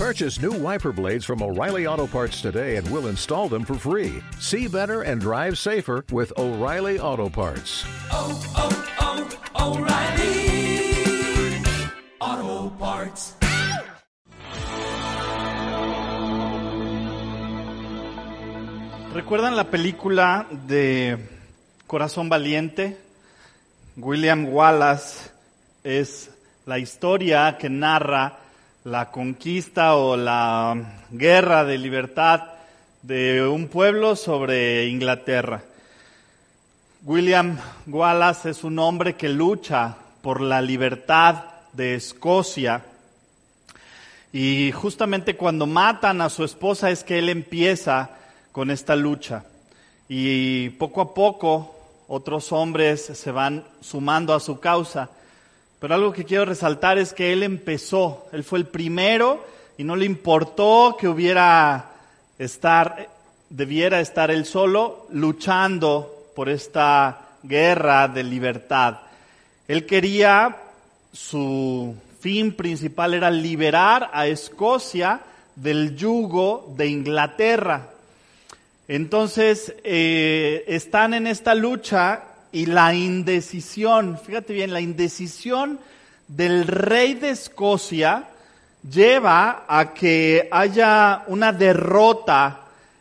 Purchase new wiper blades from O'Reilly Auto Parts today and we'll install them for free. See better and drive safer with O'Reilly Auto Parts. oh, oh, oh O'Reilly Auto Parts. ¿Recuerdan la película de Corazón Valiente? William Wallace es la historia que narra la conquista o la guerra de libertad de un pueblo sobre Inglaterra. William Wallace es un hombre que lucha por la libertad de Escocia y justamente cuando matan a su esposa es que él empieza con esta lucha. Y poco a poco otros hombres se van sumando a su causa. Pero algo que quiero resaltar es que él empezó, él fue el primero y no le importó que hubiera estar, debiera estar él solo luchando por esta guerra de libertad. Él quería, su fin principal era liberar a Escocia del yugo de Inglaterra. Entonces, eh, están en esta lucha y la indecisión, fíjate bien, la indecisión del rey de Escocia lleva a que haya una derrota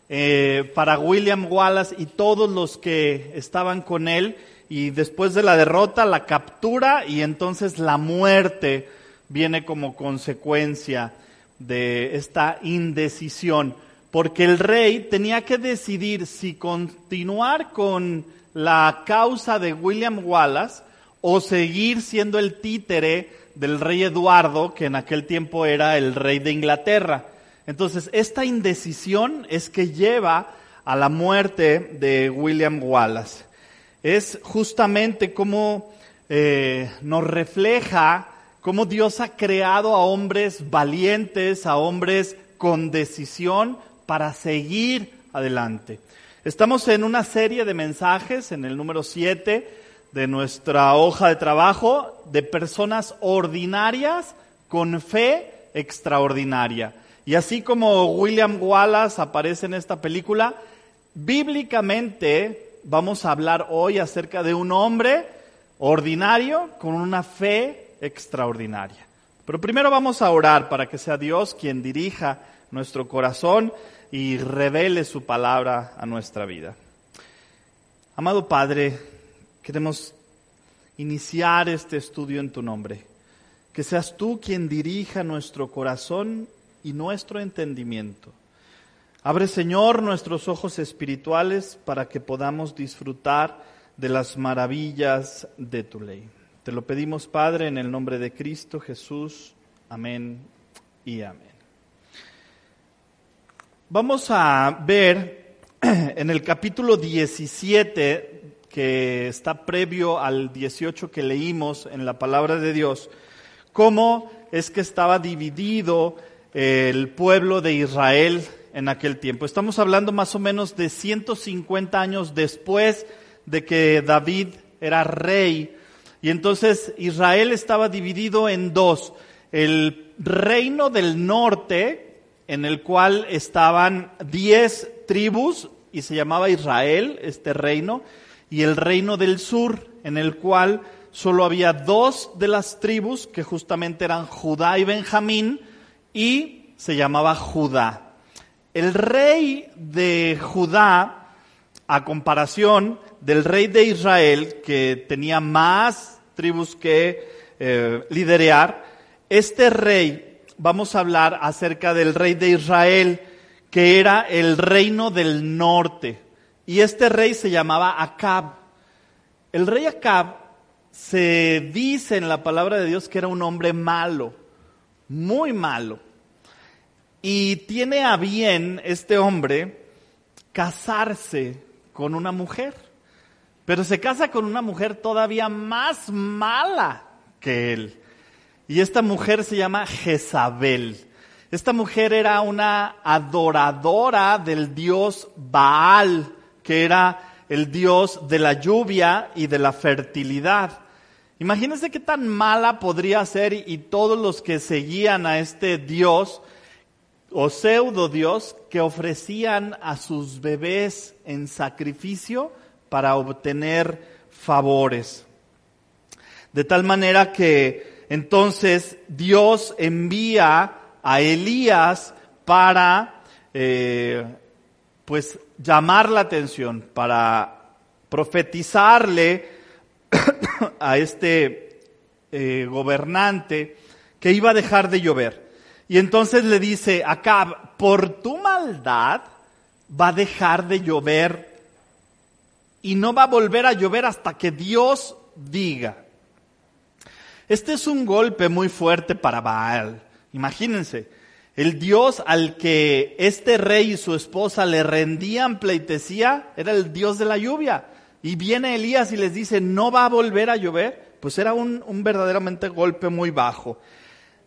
eh, para William Wallace y todos los que estaban con él y después de la derrota la captura y entonces la muerte viene como consecuencia de esta indecisión. Porque el rey tenía que decidir si continuar con la causa de William Wallace o seguir siendo el títere del rey Eduardo, que en aquel tiempo era el rey de Inglaterra. Entonces, esta indecisión es que lleva a la muerte de William Wallace. Es justamente como eh, nos refleja cómo Dios ha creado a hombres valientes, a hombres con decisión, para seguir adelante. Estamos en una serie de mensajes, en el número 7 de nuestra hoja de trabajo, de personas ordinarias con fe extraordinaria. Y así como William Wallace aparece en esta película, bíblicamente vamos a hablar hoy acerca de un hombre ordinario con una fe extraordinaria. Pero primero vamos a orar para que sea Dios quien dirija nuestro corazón y revele su palabra a nuestra vida. Amado Padre, queremos iniciar este estudio en tu nombre. Que seas tú quien dirija nuestro corazón y nuestro entendimiento. Abre, Señor, nuestros ojos espirituales para que podamos disfrutar de las maravillas de tu ley. Te lo pedimos, Padre, en el nombre de Cristo Jesús. Amén y amén. Vamos a ver en el capítulo 17, que está previo al 18 que leímos en la palabra de Dios, cómo es que estaba dividido el pueblo de Israel en aquel tiempo. Estamos hablando más o menos de 150 años después de que David era rey. Y entonces Israel estaba dividido en dos. El reino del norte, en el cual estaban diez tribus y se llamaba Israel, este reino, y el reino del sur, en el cual solo había dos de las tribus, que justamente eran Judá y Benjamín, y se llamaba Judá. El rey de Judá, a comparación del rey de Israel, que tenía más tribus que eh, liderear, este rey vamos a hablar acerca del rey de Israel, que era el reino del norte. Y este rey se llamaba Acab. El rey Acab se dice en la palabra de Dios que era un hombre malo, muy malo. Y tiene a bien este hombre casarse con una mujer. Pero se casa con una mujer todavía más mala que él. Y esta mujer se llama Jezabel. Esta mujer era una adoradora del dios Baal, que era el dios de la lluvia y de la fertilidad. Imagínense qué tan mala podría ser y todos los que seguían a este dios o pseudo Dios que ofrecían a sus bebés en sacrificio para obtener favores. De tal manera que entonces Dios envía a Elías para eh, pues llamar la atención, para profetizarle a este eh, gobernante que iba a dejar de llover. Y entonces le dice, Acab, por tu maldad va a dejar de llover y no va a volver a llover hasta que Dios diga. Este es un golpe muy fuerte para Baal. Imagínense, el Dios al que este rey y su esposa le rendían pleitesía era el Dios de la lluvia. Y viene Elías y les dice, no va a volver a llover. Pues era un, un verdaderamente golpe muy bajo.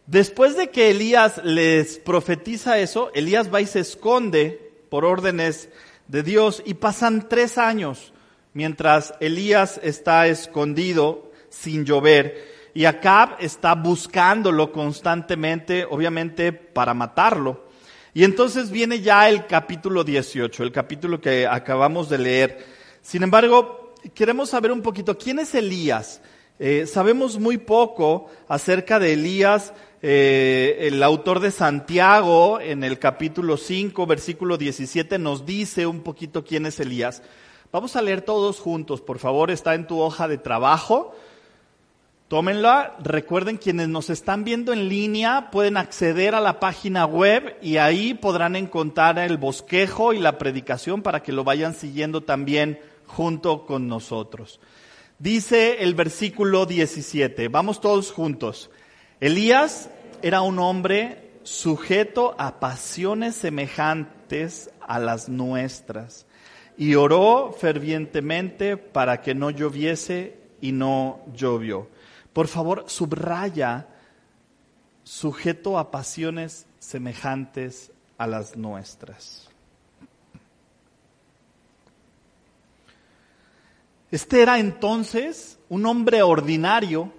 Después de que Elías les profetiza eso, Elías va y se esconde por órdenes de Dios y pasan tres años mientras Elías está escondido sin llover y Acab está buscándolo constantemente, obviamente para matarlo. Y entonces viene ya el capítulo 18, el capítulo que acabamos de leer. Sin embargo, queremos saber un poquito, ¿quién es Elías? Eh, sabemos muy poco acerca de Elías. Eh, el autor de Santiago, en el capítulo 5, versículo 17, nos dice un poquito quién es Elías. Vamos a leer todos juntos, por favor, está en tu hoja de trabajo. Tómenla. Recuerden, quienes nos están viendo en línea pueden acceder a la página web y ahí podrán encontrar el bosquejo y la predicación para que lo vayan siguiendo también junto con nosotros. Dice el versículo 17, vamos todos juntos. Elías era un hombre sujeto a pasiones semejantes a las nuestras y oró fervientemente para que no lloviese y no llovió. Por favor, subraya sujeto a pasiones semejantes a las nuestras. Este era entonces un hombre ordinario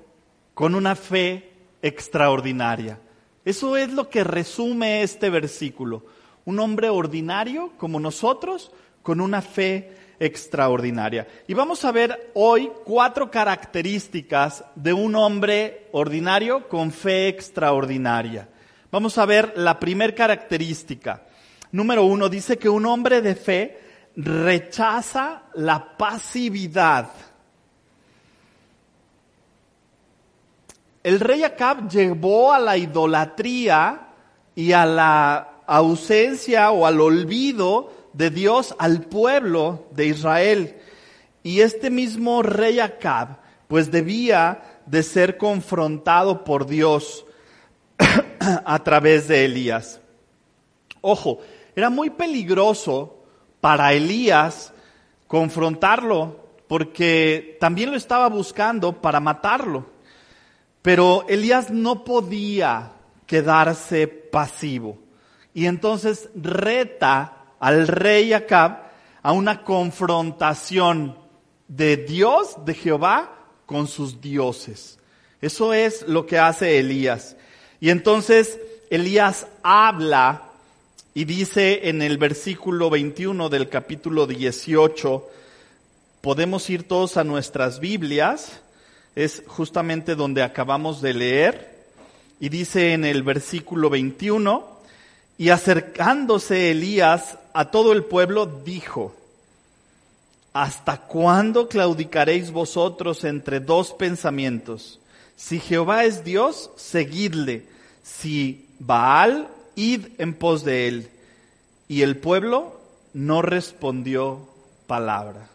con una fe extraordinaria. Eso es lo que resume este versículo. Un hombre ordinario como nosotros con una fe extraordinaria. Y vamos a ver hoy cuatro características de un hombre ordinario con fe extraordinaria. Vamos a ver la primera característica. Número uno, dice que un hombre de fe rechaza la pasividad. El rey Acab llevó a la idolatría y a la ausencia o al olvido de Dios al pueblo de Israel. Y este mismo rey Acab, pues debía de ser confrontado por Dios a través de Elías. Ojo, era muy peligroso para Elías confrontarlo, porque también lo estaba buscando para matarlo. Pero Elías no podía quedarse pasivo. Y entonces reta al rey Acab a una confrontación de Dios, de Jehová, con sus dioses. Eso es lo que hace Elías. Y entonces Elías habla y dice en el versículo 21 del capítulo 18, podemos ir todos a nuestras Biblias, es justamente donde acabamos de leer, y dice en el versículo 21, y acercándose Elías a todo el pueblo, dijo, ¿hasta cuándo claudicaréis vosotros entre dos pensamientos? Si Jehová es Dios, seguidle. Si Baal, id en pos de él. Y el pueblo no respondió palabra.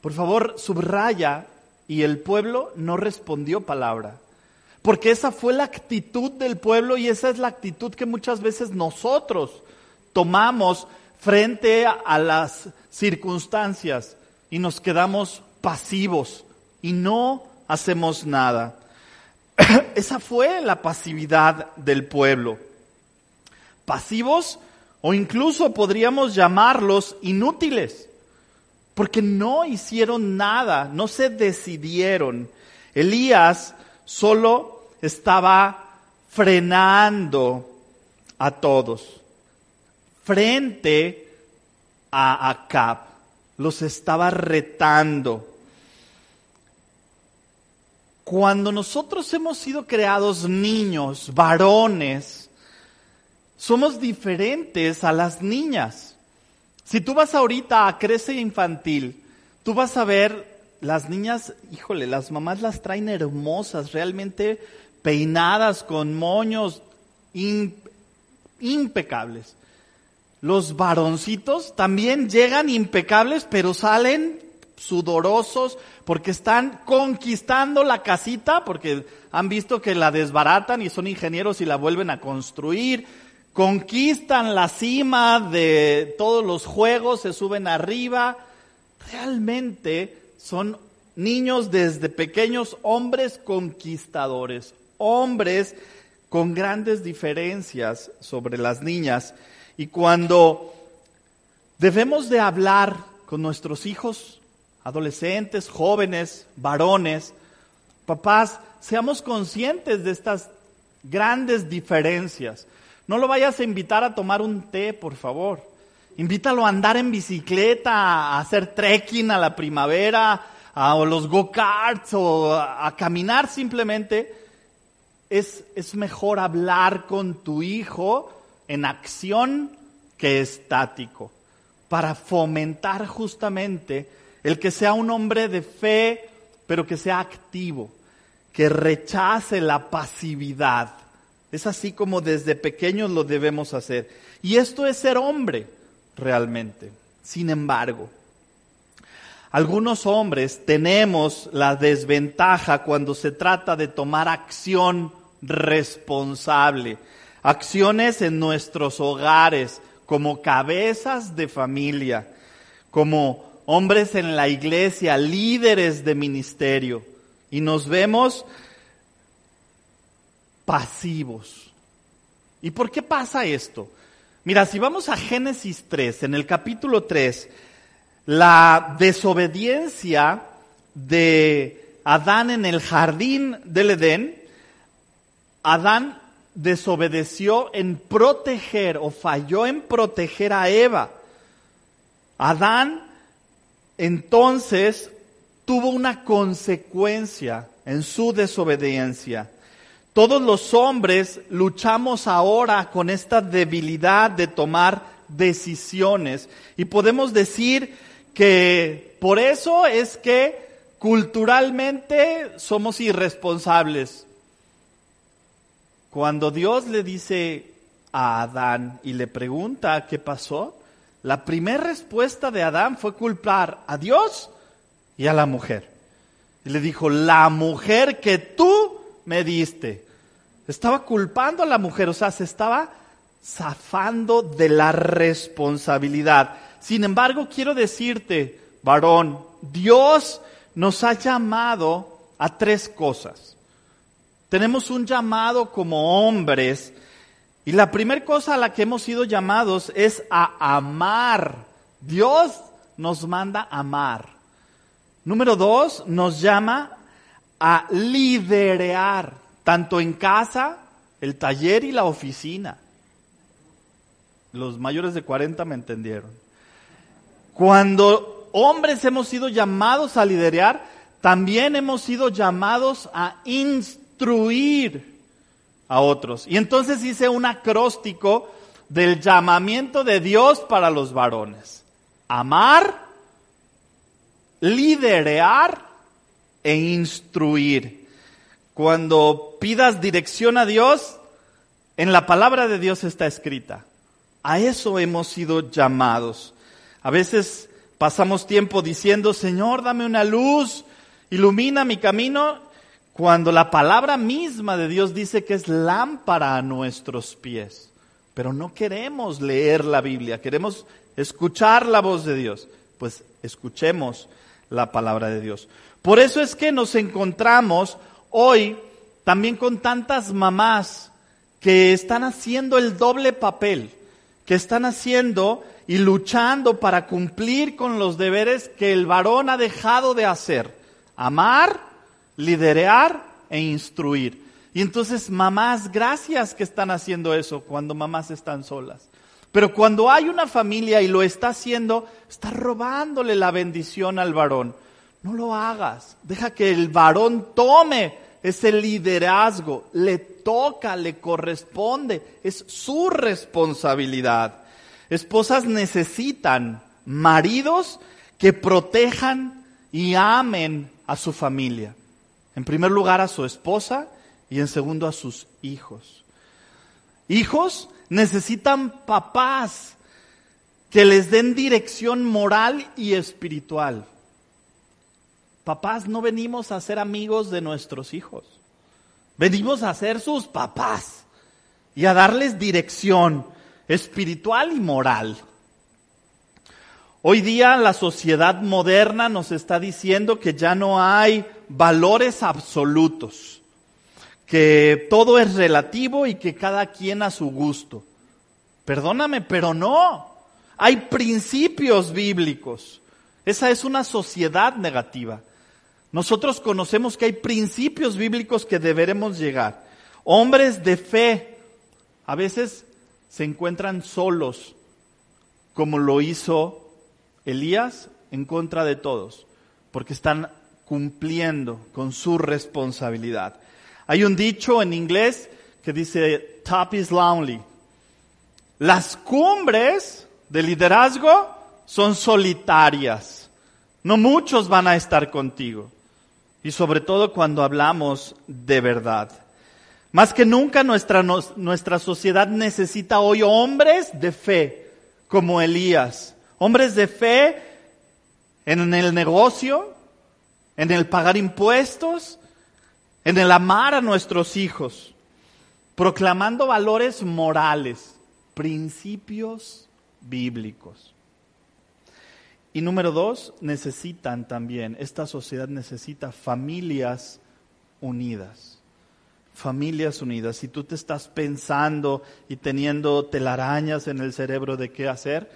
Por favor, subraya, y el pueblo no respondió palabra. Porque esa fue la actitud del pueblo y esa es la actitud que muchas veces nosotros tomamos frente a las circunstancias y nos quedamos pasivos y no hacemos nada. Esa fue la pasividad del pueblo. Pasivos o incluso podríamos llamarlos inútiles, porque no hicieron nada, no se decidieron. Elías solo estaba frenando a todos. frente a Acab. Los estaba retando. Cuando nosotros hemos sido creados niños, varones, somos diferentes a las niñas. Si tú vas ahorita a Crece Infantil, tú vas a ver las niñas, híjole, las mamás las traen hermosas, realmente peinadas con moños impecables. Los varoncitos también llegan impecables, pero salen sudorosos porque están conquistando la casita, porque han visto que la desbaratan y son ingenieros y la vuelven a construir. Conquistan la cima de todos los juegos, se suben arriba. Realmente son niños desde pequeños, hombres conquistadores, hombres con grandes diferencias sobre las niñas. Y cuando debemos de hablar con nuestros hijos, adolescentes, jóvenes, varones, papás, seamos conscientes de estas grandes diferencias. No lo vayas a invitar a tomar un té, por favor. Invítalo a andar en bicicleta, a hacer trekking a la primavera, a los go-karts o a, caminar simplemente. Es, es mejor hablar con tu hijo en acción que estático, para fomentar justamente el que sea un hombre de fe, pero que sea activo, que rechace la pasividad. Es así como desde pequeños lo debemos hacer. Y esto es ser hombre, realmente. Sin embargo, algunos hombres tenemos la desventaja cuando se trata de tomar acción responsable, acciones en nuestros hogares, como cabezas de familia, como hombres en la iglesia, líderes de ministerio, y nos vemos pasivos. ¿Y por qué pasa esto? Mira, si vamos a Génesis 3, en el capítulo 3, la desobediencia de Adán en el jardín del Edén, Adán desobedeció en proteger o falló en proteger a Eva. Adán entonces tuvo una consecuencia en su desobediencia. Todos los hombres luchamos ahora con esta debilidad de tomar decisiones y podemos decir que por eso es que culturalmente somos irresponsables. Cuando Dios le dice a Adán y le pregunta qué pasó, la primera respuesta de Adán fue culpar a Dios y a la mujer. Y le dijo, la mujer que tú me diste. Estaba culpando a la mujer, o sea, se estaba zafando de la responsabilidad. Sin embargo, quiero decirte, varón, Dios nos ha llamado a tres cosas. Tenemos un llamado como hombres y la primera cosa a la que hemos sido llamados es a amar. Dios nos manda amar. Número dos, nos llama a liderear, tanto en casa, el taller y la oficina. Los mayores de 40 me entendieron. Cuando hombres hemos sido llamados a liderear, también hemos sido llamados a instruir a otros. Y entonces hice un acróstico del llamamiento de Dios para los varones. Amar, liderear e instruir. Cuando pidas dirección a Dios, en la palabra de Dios está escrita. A eso hemos sido llamados. A veces pasamos tiempo diciendo, Señor, dame una luz, ilumina mi camino, cuando la palabra misma de Dios dice que es lámpara a nuestros pies. Pero no queremos leer la Biblia, queremos escuchar la voz de Dios. Pues escuchemos la palabra de Dios. Por eso es que nos encontramos hoy también con tantas mamás que están haciendo el doble papel, que están haciendo y luchando para cumplir con los deberes que el varón ha dejado de hacer. Amar, liderear e instruir. Y entonces mamás, gracias que están haciendo eso cuando mamás están solas. Pero cuando hay una familia y lo está haciendo, está robándole la bendición al varón. No lo hagas. Deja que el varón tome ese liderazgo. Le toca, le corresponde. Es su responsabilidad. Esposas necesitan maridos que protejan y amen a su familia. En primer lugar a su esposa y en segundo a sus hijos. Hijos necesitan papás que les den dirección moral y espiritual. Papás, no venimos a ser amigos de nuestros hijos. Venimos a ser sus papás y a darles dirección espiritual y moral. Hoy día la sociedad moderna nos está diciendo que ya no hay valores absolutos, que todo es relativo y que cada quien a su gusto. Perdóname, pero no. Hay principios bíblicos. Esa es una sociedad negativa. Nosotros conocemos que hay principios bíblicos que deberemos llegar. Hombres de fe a veces se encuentran solos, como lo hizo Elías en contra de todos, porque están cumpliendo con su responsabilidad. Hay un dicho en inglés que dice, top is lonely. Las cumbres de liderazgo son solitarias. No muchos van a estar contigo. Y sobre todo cuando hablamos de verdad. Más que nunca nuestra, nuestra sociedad necesita hoy hombres de fe como Elías Hombres de fe en el negocio, en el pagar impuestos, en el amar a nuestros hijos, proclamando valores morales, principios bíblicos. Y número dos, necesitan también, esta sociedad necesita familias unidas. Familias unidas. Si tú te estás pensando y teniendo telarañas en el cerebro de qué hacer,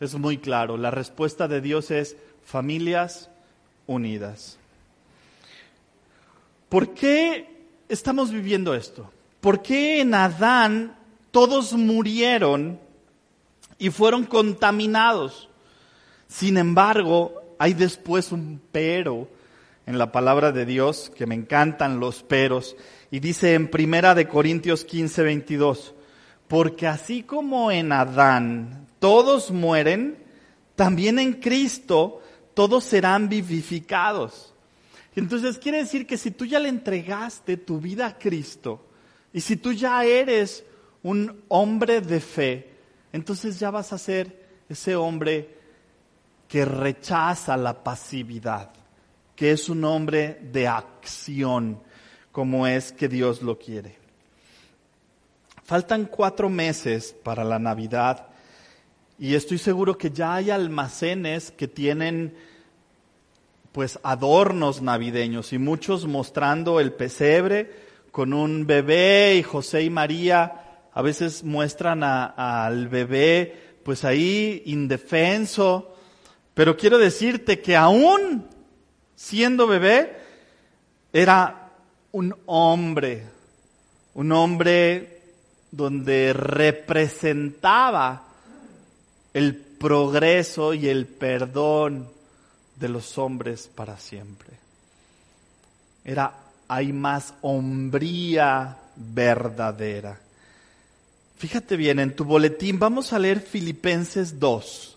es muy claro. La respuesta de Dios es familias unidas. ¿Por qué estamos viviendo esto? ¿Por qué en Adán todos murieron y fueron contaminados? Sin embargo, hay después un pero en la palabra de Dios, que me encantan los peros, y dice en Primera de Corintios 15, 22, porque así como en Adán todos mueren, también en Cristo todos serán vivificados. Entonces quiere decir que si tú ya le entregaste tu vida a Cristo y si tú ya eres un hombre de fe, entonces ya vas a ser ese hombre que rechaza la pasividad, que es un hombre de acción, como es que Dios lo quiere. Faltan cuatro meses para la Navidad y estoy seguro que ya hay almacenes que tienen pues adornos navideños y muchos mostrando el pesebre con un bebé y José y María a veces muestran al bebé pues ahí indefenso. Pero quiero decirte que aún siendo bebé era un hombre, un hombre donde representaba el progreso y el perdón de los hombres para siempre. Era, hay más hombría verdadera. Fíjate bien, en tu boletín vamos a leer Filipenses 2.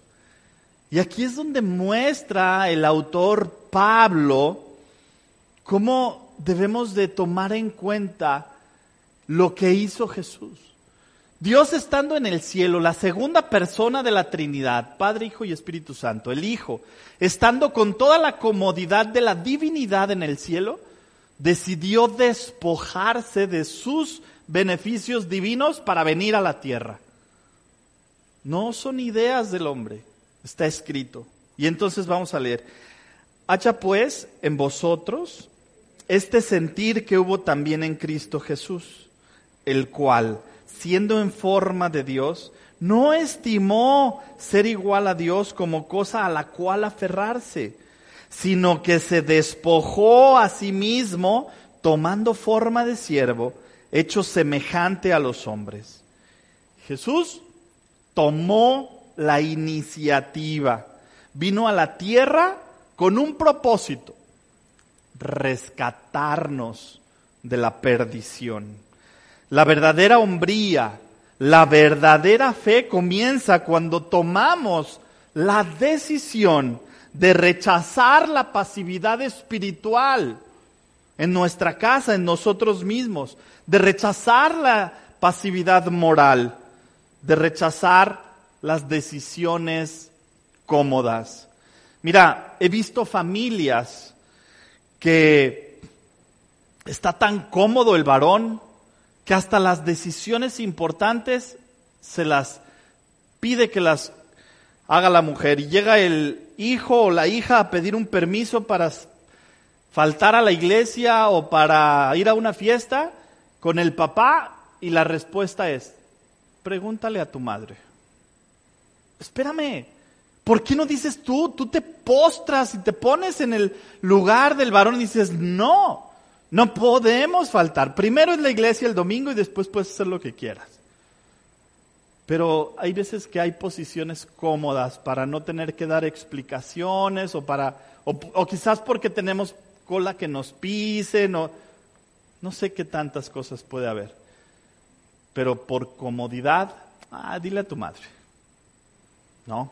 Y aquí es donde muestra el autor Pablo cómo debemos de tomar en cuenta lo que hizo Jesús. Dios estando en el cielo, la segunda persona de la Trinidad, Padre, Hijo y Espíritu Santo, el Hijo, estando con toda la comodidad de la divinidad en el cielo, decidió despojarse de sus beneficios divinos para venir a la tierra. No son ideas del hombre, está escrito. Y entonces vamos a leer. Hacha pues en vosotros este sentir que hubo también en Cristo Jesús, el cual siendo en forma de Dios, no estimó ser igual a Dios como cosa a la cual aferrarse, sino que se despojó a sí mismo, tomando forma de siervo, hecho semejante a los hombres. Jesús tomó la iniciativa, vino a la tierra con un propósito, rescatarnos de la perdición. La verdadera hombría, la verdadera fe comienza cuando tomamos la decisión de rechazar la pasividad espiritual en nuestra casa, en nosotros mismos, de rechazar la pasividad moral, de rechazar las decisiones cómodas. Mira, he visto familias que está tan cómodo el varón que hasta las decisiones importantes se las pide que las haga la mujer. Y llega el hijo o la hija a pedir un permiso para faltar a la iglesia o para ir a una fiesta con el papá y la respuesta es, pregúntale a tu madre. Espérame, ¿por qué no dices tú? Tú te postras y te pones en el lugar del varón y dices, no, no podemos faltar. Primero es la iglesia el domingo y después puedes hacer lo que quieras. Pero hay veces que hay posiciones cómodas para no tener que dar explicaciones o para, o, quizás porque tenemos cola que nos pisen, o no sé qué tantas cosas puede haber. Pero por comodidad, ah, dile a tu madre. No.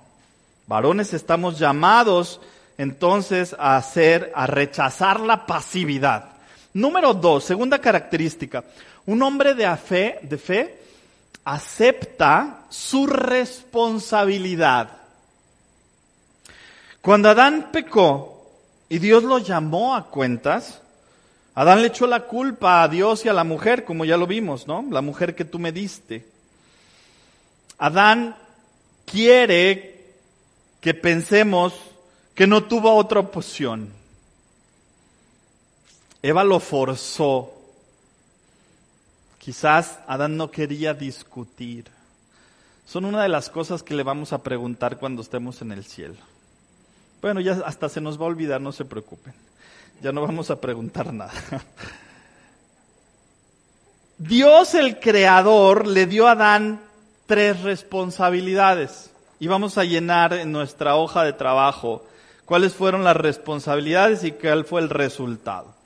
Varones estamos llamados entonces a hacer, a rechazar la pasividad. Número dos, segunda característica. Un hombre de fe, de fe acepta su responsabilidad. Cuando Adán pecó, y Dios lo llamó a cuentas. Adán le echó la culpa a Dios y a la mujer, como ya lo vimos, ¿no? La mujer que tú me diste. Adán quiere que pensemos que no tuvo otra opción. Eva lo forzó. Quizás Adán no quería discutir. Son una de las cosas que le vamos a preguntar cuando estemos en el cielo. Bueno, ya hasta se nos va a olvidar, no se preocupen. Ya no vamos a preguntar nada. Dios el creador le dio a Adán tres responsabilidades y vamos a llenar en nuestra hoja de trabajo cuáles fueron las responsabilidades y cuál fue el resultado.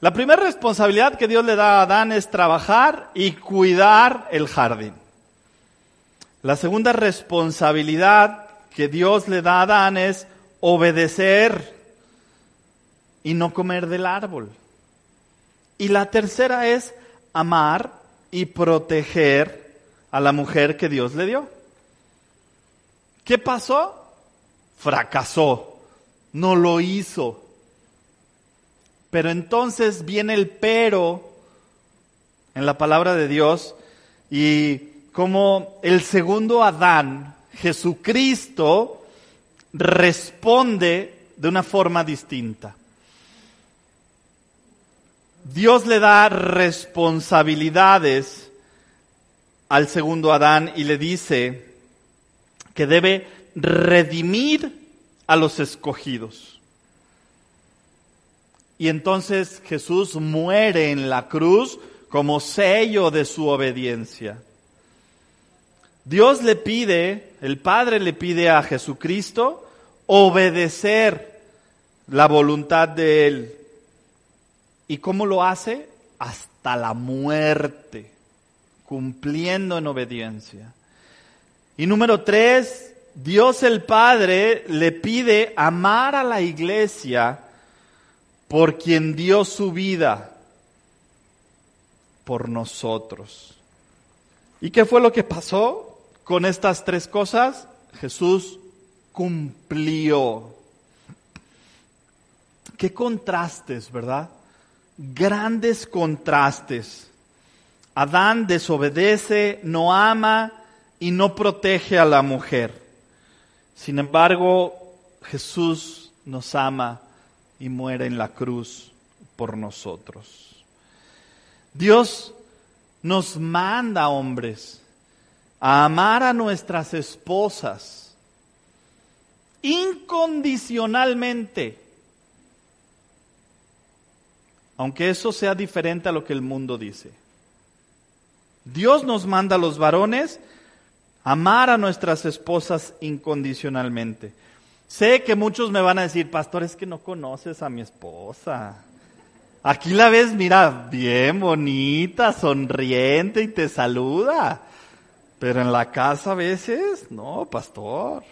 La primera responsabilidad que Dios le da a Adán es trabajar y cuidar el jardín. La segunda responsabilidad que Dios le da a Adán es obedecer y no comer del árbol. Y la tercera es amar y proteger a la mujer que Dios le dio. ¿Qué pasó? Fracasó, no lo hizo. Pero entonces viene el pero en la palabra de Dios y como el segundo Adán, Jesucristo, responde de una forma distinta. Dios le da responsabilidades al segundo Adán y le dice que debe redimir a los escogidos. Y entonces Jesús muere en la cruz como sello de su obediencia. Dios le pide, el Padre le pide a Jesucristo obedecer la voluntad de Él. ¿Y cómo lo hace? Hasta la muerte, cumpliendo en obediencia. Y número tres, Dios el Padre le pide amar a la iglesia por quien dio su vida por nosotros. ¿Y qué fue lo que pasó? con estas tres cosas, Jesús cumplió. Qué contrastes, ¿verdad? Grandes contrastes. Adán desobedece, no ama y no protege a la mujer. Sin embargo, Jesús nos ama y muere en la cruz por nosotros. Dios nos manda hombres a amar a nuestras esposas incondicionalmente, aunque eso sea diferente a lo que el mundo dice. Dios nos manda a los varones Amar a nuestras esposas incondicionalmente. Sé que muchos me van a decir, pastor, es que no conoces a mi esposa. Aquí la ves, mira, bien bonita, sonriente y te saluda. Pero en la casa a veces, no, pastor.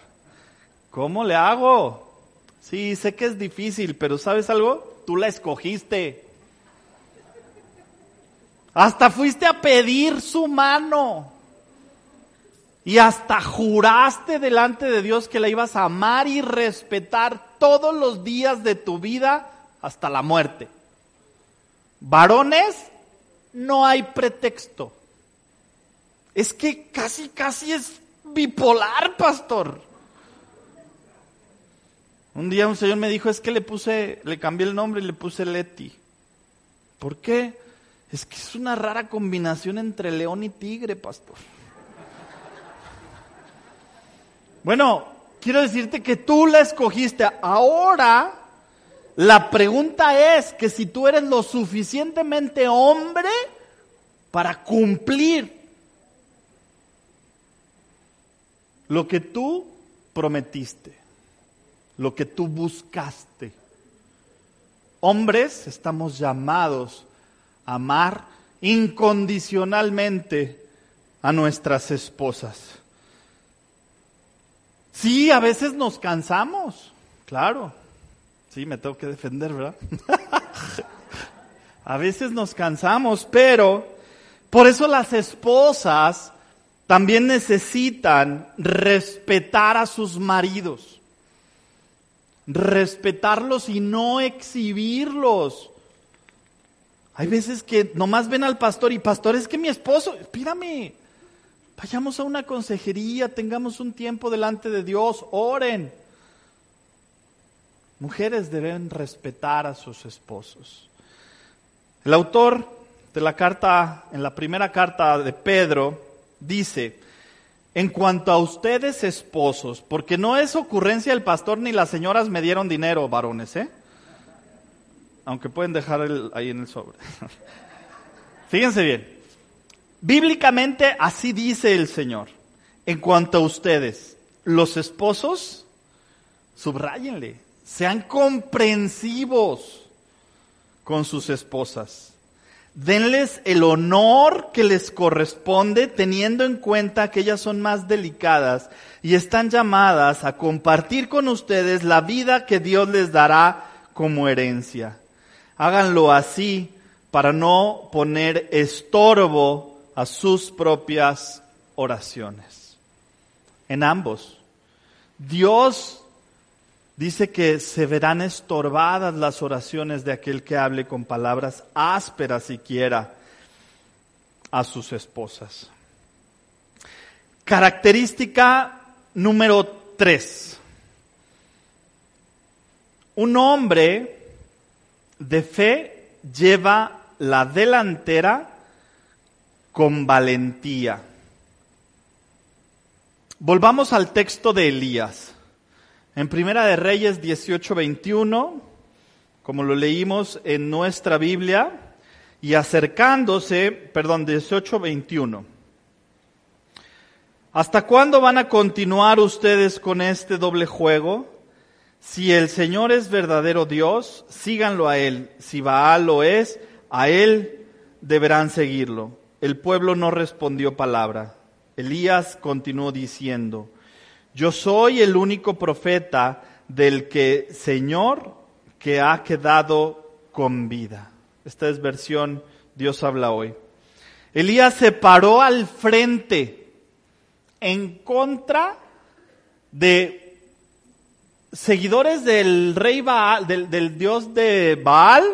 ¿Cómo le hago? Sí, sé que es difícil, pero ¿sabes algo? Tú la escogiste. Hasta fuiste a pedir su mano. Y hasta juraste delante de Dios que la ibas a amar y respetar todos los días de tu vida hasta la muerte. Varones, no hay pretexto. Es que casi, casi es bipolar, pastor. Un día un señor me dijo, es que le puse, le cambié el nombre y le puse Leti. ¿Por qué? Es que es una rara combinación entre león y tigre, pastor. Bueno, quiero decirte que tú la escogiste. Ahora, la pregunta es que si tú eres lo suficientemente hombre para cumplir lo que tú prometiste, lo que tú buscaste. Hombres estamos llamados a amar incondicionalmente a nuestras esposas. Sí, a veces nos cansamos, claro. Sí, me tengo que defender, ¿verdad? a veces nos cansamos, pero por eso las esposas también necesitan respetar a sus maridos. Respetarlos y no exhibirlos. Hay veces que nomás ven al pastor y pastor es que mi esposo, espírame, Vayamos a una consejería, tengamos un tiempo delante de Dios, oren. Mujeres deben respetar a sus esposos. El autor de la carta, en la primera carta de Pedro, dice, en cuanto a ustedes esposos, porque no es ocurrencia el pastor ni las señoras me dieron dinero, varones, ¿eh? Aunque pueden dejar el, ahí en el sobre. Fíjense bien. Bíblicamente así dice el Señor. En cuanto a ustedes, los esposos, subrayenle, sean comprensivos con sus esposas. Denles el honor que les corresponde teniendo en cuenta que ellas son más delicadas y están llamadas a compartir con ustedes la vida que Dios les dará como herencia. Háganlo así para no poner estorbo a sus propias oraciones. En ambos. Dios dice que se verán estorbadas las oraciones de aquel que hable con palabras ásperas siquiera a sus esposas. Característica número tres. Un hombre de fe lleva la delantera con valentía. Volvamos al texto de Elías. En Primera de Reyes 18:21, como lo leímos en nuestra Biblia, y acercándose, perdón, 18:21. ¿Hasta cuándo van a continuar ustedes con este doble juego? Si el Señor es verdadero Dios, síganlo a Él. Si Baal lo es, a Él deberán seguirlo. El pueblo no respondió palabra. Elías continuó diciendo, yo soy el único profeta del que Señor que ha quedado con vida. Esta es versión Dios habla hoy. Elías se paró al frente en contra de seguidores del rey Baal, del, del dios de Baal,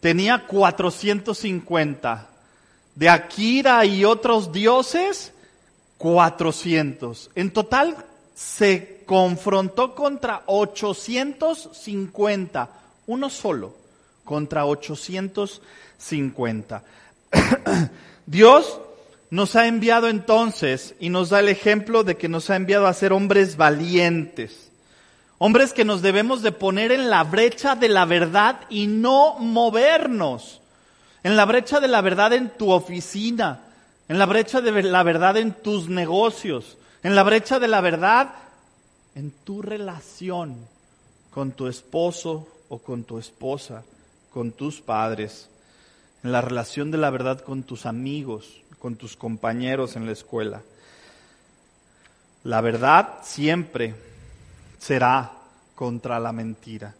tenía 450 de Akira y otros dioses, 400. En total se confrontó contra 850, uno solo, contra 850. Dios nos ha enviado entonces y nos da el ejemplo de que nos ha enviado a ser hombres valientes. Hombres que nos debemos de poner en la brecha de la verdad y no movernos en la brecha de la verdad en tu oficina, en la brecha de la verdad en tus negocios, En la brecha de la verdad, en tu relación con tu esposo o con tu esposa, con tus padres, en la relación de la verdad con tus amigos, con tus compañeros en la escuela. La verdad siempre será contra la mentira.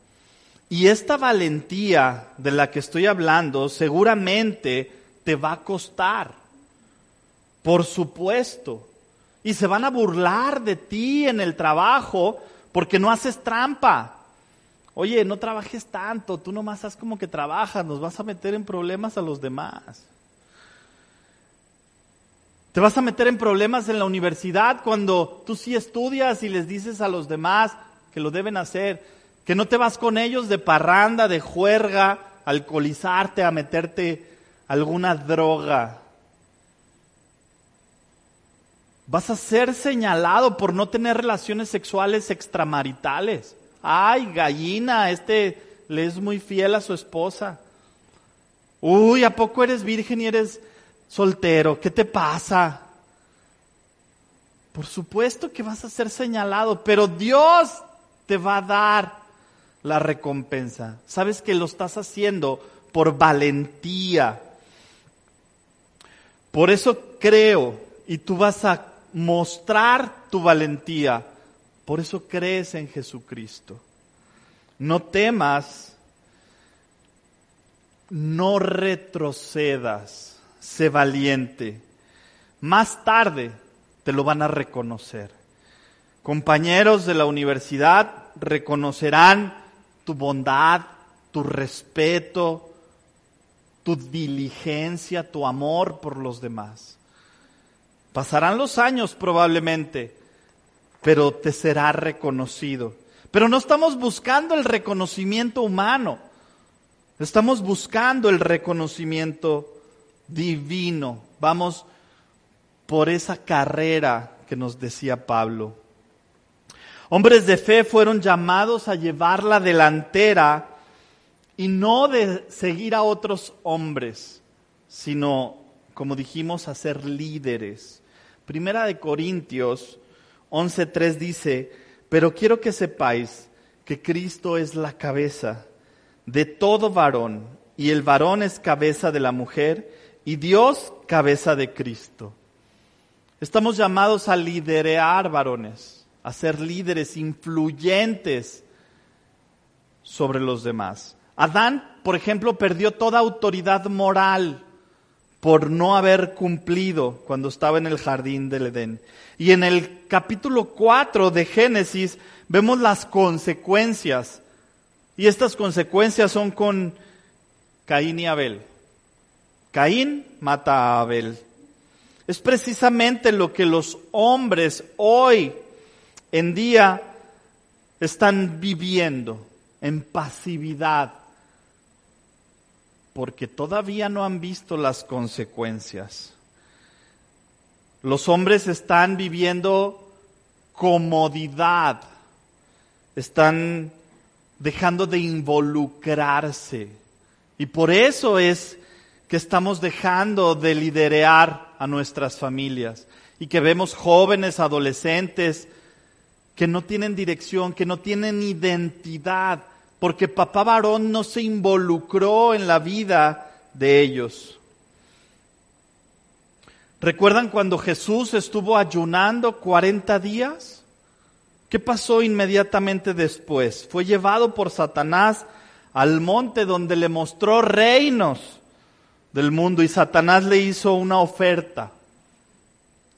Y esta valentía de la que estoy hablando seguramente te va a costar, por supuesto. Y se van a burlar de ti en el trabajo porque no haces trampa. Oye, no trabajes tanto, tú nomás haz como que trabajas, nos vas a meter en problemas a los demás. Te vas a meter en problemas en la universidad cuando tú sí estudias y les dices a los demás que lo deben hacer, que no te vas con ellos de parranda, de juerga, alcoholizarte, a meterte alguna droga. Vas a ser señalado por no tener relaciones sexuales extramaritales. Ay, gallina, este le es muy fiel a su esposa. Uy, ¿a poco eres virgen y eres soltero? ¿Qué te pasa? Por supuesto que vas a ser señalado, pero Dios te va a dar la recompensa. Sabes que lo estás haciendo por valentía. Por eso creo, y tú vas a mostrar tu valentía, por eso crees en Jesucristo. No temas, no retrocedas, sé valiente. Más tarde te lo van a reconocer. Compañeros de la universidad reconocerán tu bondad, tu respeto, tu diligencia, tu amor por los demás. Pasarán los años probablemente, pero te será reconocido. Pero no estamos buscando el reconocimiento humano, estamos buscando el reconocimiento divino. Vamos por esa carrera que nos decía Pablo. Hombres de fe fueron llamados a llevar la delantera y no de seguir a otros hombres, sino, como dijimos, a ser líderes. Primera de Corintios 11.3 dice, pero quiero que sepáis que Cristo es la cabeza de todo varón, y el varón es cabeza de la mujer, y Dios cabeza de Cristo. Estamos llamados a liderear varones, a ser líderes influyentes sobre los demás. Adán, por ejemplo, perdió toda autoridad moral por no haber cumplido cuando estaba en el jardín del Edén. Y en el capítulo 4 de Génesis vemos las consecuencias. Y estas consecuencias son con Caín y Abel. Caín mata a Abel. Es precisamente lo que los hombres hoy en día están viviendo en pasividad, porque todavía no han visto las consecuencias. Los hombres están viviendo comodidad, están dejando de involucrarse. Y por eso es que estamos dejando de liderear a nuestras familias y que vemos jóvenes, adolescentes, que no tienen dirección, que no tienen identidad, porque papá varón no se involucró en la vida de ellos. ¿Recuerdan cuando Jesús estuvo ayunando 40 días? ¿Qué pasó inmediatamente después? Fue llevado por Satanás al monte donde le mostró reinos del mundo y Satanás le hizo una oferta.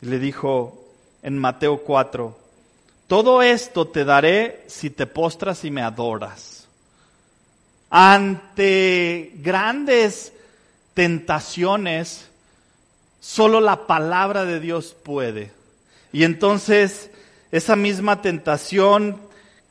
Y le dijo en Mateo 4, todo esto te daré si te postras y me adoras. Ante grandes tentaciones, solo la palabra de Dios puede. Y entonces esa misma tentación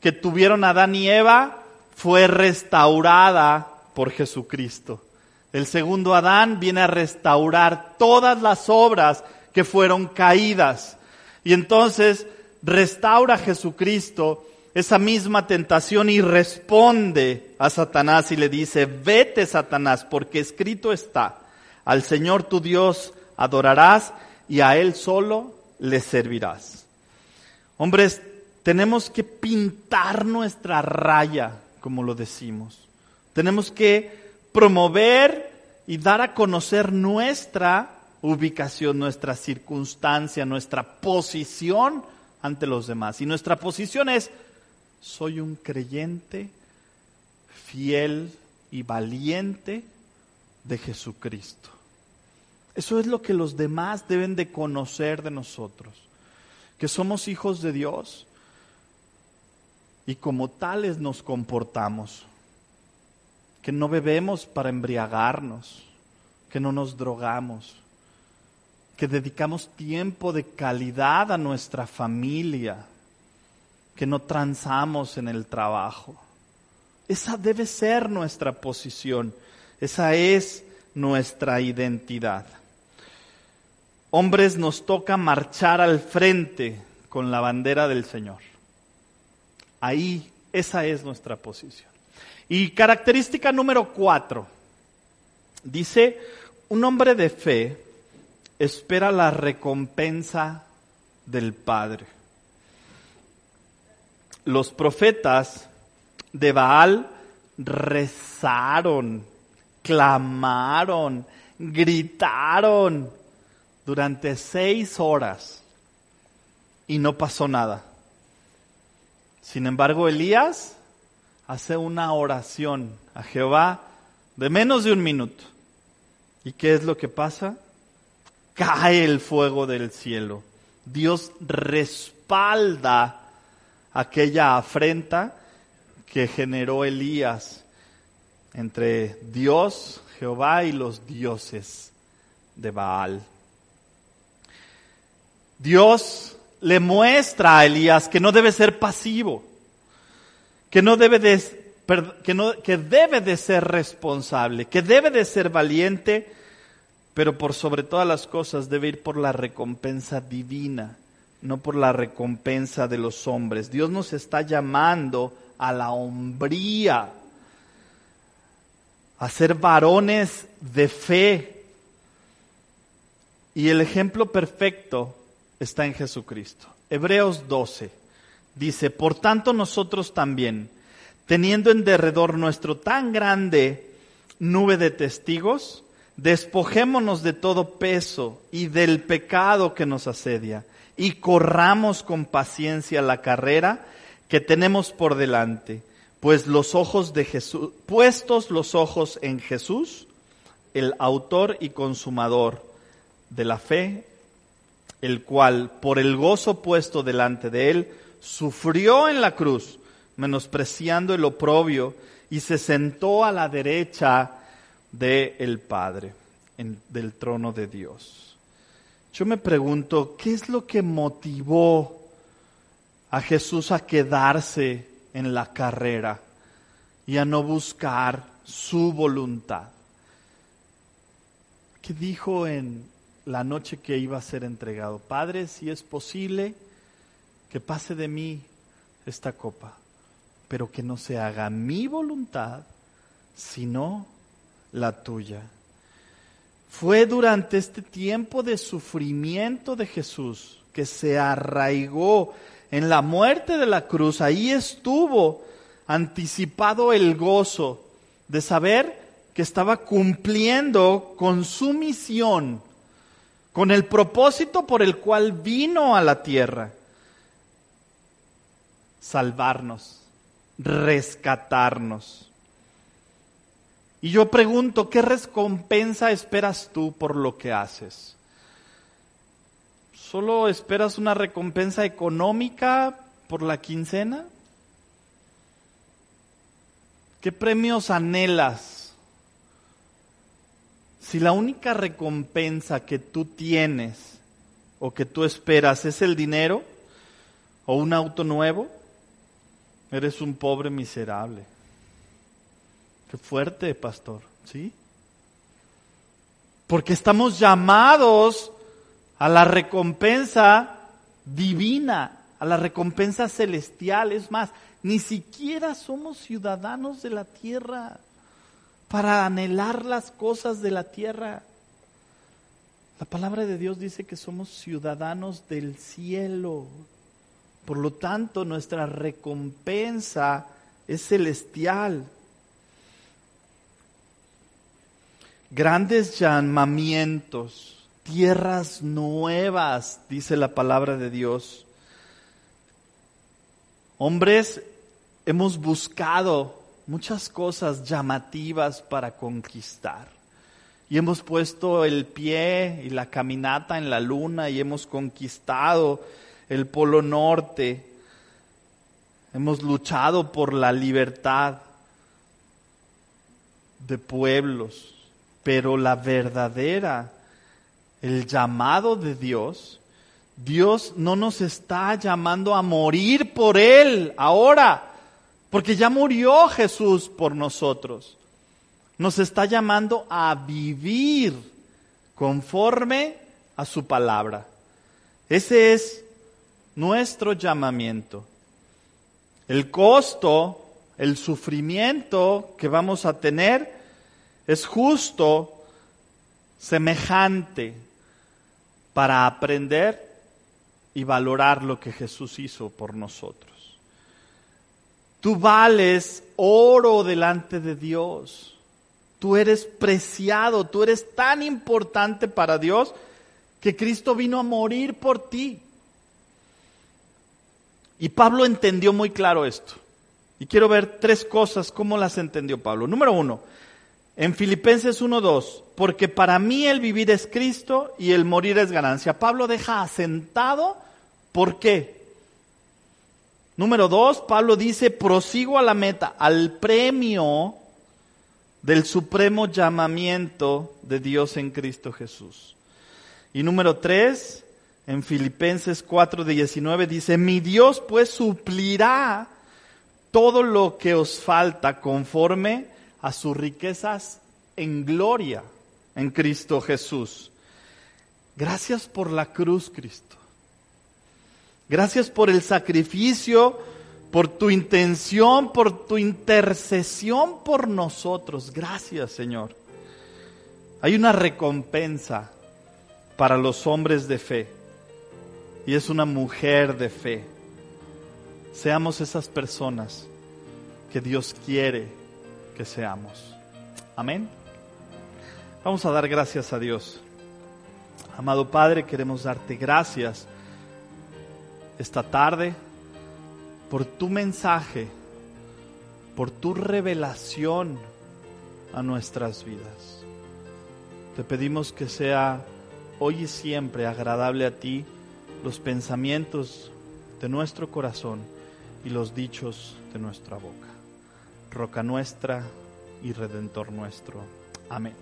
que tuvieron Adán y Eva fue restaurada por Jesucristo. El segundo Adán viene a restaurar todas las obras que fueron caídas. Y entonces restaura Jesucristo esa misma tentación y responde a Satanás y le dice, vete Satanás, porque escrito está, al Señor tu Dios adorarás y a Él solo le servirás. Hombres, tenemos que pintar nuestra raya, como lo decimos. Tenemos que promover y dar a conocer nuestra ubicación, nuestra circunstancia, nuestra posición ante los demás. Y nuestra posición es, soy un creyente fiel y valiente de Jesucristo. Eso es lo que los demás deben de conocer de nosotros, que somos hijos de Dios y como tales nos comportamos, que no bebemos para embriagarnos, que no nos drogamos, que dedicamos tiempo de calidad a nuestra familia, que no transamos en el trabajo. Esa debe ser nuestra posición, esa es nuestra identidad. Hombres nos toca marchar al frente con la bandera del Señor. Ahí, esa es nuestra posición. Y característica número cuatro, dice, un hombre de fe espera la recompensa del Padre. Los profetas de Baal rezaron, clamaron, gritaron durante seis horas y no pasó nada. Sin embargo, Elías hace una oración a Jehová de menos de un minuto. ¿Y qué es lo que pasa? Cae el fuego del cielo. Dios respalda aquella afrenta que generó Elías entre Dios, Jehová y los dioses de Baal. Dios le muestra a Elías que no debe ser pasivo, que no debe de, que, no, que debe de ser responsable, que debe de ser valiente, pero por sobre todas las cosas debe ir por la recompensa divina, no por la recompensa de los hombres. Dios nos está llamando a la hombría, a ser varones de fe. Y el ejemplo perfecto está en Jesucristo. Hebreos 12 dice, por tanto nosotros también, teniendo en derredor nuestro tan grande nube de testigos, despojémonos de todo peso y del pecado que nos asedia y corramos con paciencia la carrera que tenemos por delante, pues los ojos de Jesús, puestos los ojos en Jesús, el autor y consumador de la fe, el cual, por el gozo puesto delante de él, sufrió en la cruz, menospreciando el oprobio, y se sentó a la derecha del el Padre, del trono de Dios. Yo me pregunto, ¿qué es lo que motivó a Jesús a quedarse en la carrera y a no buscar su voluntad? ¿Qué dijo en la noche que iba a ser entregado. Padre, si es posible, que pase de mí esta copa, pero que no se haga mi voluntad, sino la tuya. Fue durante este tiempo de sufrimiento de Jesús que se arraigó en la muerte de la cruz. Ahí estuvo anticipado el gozo de saber que estaba cumpliendo con su misión con el propósito por el cual vino a la tierra. Salvarnos, rescatarnos. Y yo pregunto, ¿qué recompensa esperas tú por lo que haces? ¿Solo esperas una recompensa económica por la quincena? ¿Qué premios anhelas si la única recompensa que tú tienes o que tú esperas es el dinero o un auto nuevo, eres un pobre miserable. Qué fuerte, pastor, ¿sí? Porque estamos llamados a la recompensa divina, a la recompensa celestial. Es más, ni siquiera somos ciudadanos de la tierra para anhelar las cosas de la tierra. La palabra de Dios dice que somos ciudadanos del cielo. Por lo tanto, nuestra recompensa es celestial. Grandes llamamientos, tierras nuevas, dice la palabra de Dios. Hombres, hemos buscado muchas cosas llamativas para conquistar. Y hemos puesto el pie y la caminata en la luna y hemos conquistado el Polo Norte. Hemos luchado por la libertad de pueblos, pero la verdadera, el llamado de Dios, Dios no nos está llamando a morir por Él ahora, porque ya murió Jesús por nosotros. Nos está llamando a vivir conforme a su palabra. Ese es nuestro llamamiento. El costo, el sufrimiento que vamos a tener es justo, semejante, para aprender y valorar lo que Jesús hizo por nosotros. Tú vales oro delante de Dios. Tú eres preciado, tú eres tan importante para Dios que Cristo vino a morir por ti. Y Pablo entendió muy claro esto. Y quiero ver tres cosas, cómo las entendió Pablo. Número uno, en Filipenses 1.2, porque para mí el vivir es Cristo y el morir es ganancia. Pablo deja asentado, ¿por qué? Número dos, Pablo dice, prosigo a la meta, al premio del supremo llamamiento de Dios en Cristo Jesús. Y número tres, en Filipenses 4:19 dice, mi Dios pues suplirá todo lo que os falta conforme a sus riquezas en gloria en Cristo Jesús. Gracias por la cruz, Cristo. Gracias por el sacrificio, por tu intención, por tu intercesión por nosotros. Gracias, Señor. Hay una recompensa para los hombres de fe y es una mujer de fe. Seamos esas personas que Dios quiere seamos. Amén. Vamos a dar gracias a Dios. Amado Padre, queremos darte gracias esta tarde por tu mensaje, por tu revelación a nuestras vidas. Te pedimos que sea hoy y siempre agradable a ti los pensamientos de nuestro corazón y los dichos de nuestra boca. Roca nuestra y redentor nuestro. Amén.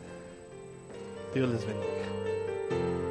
Dios les bendiga.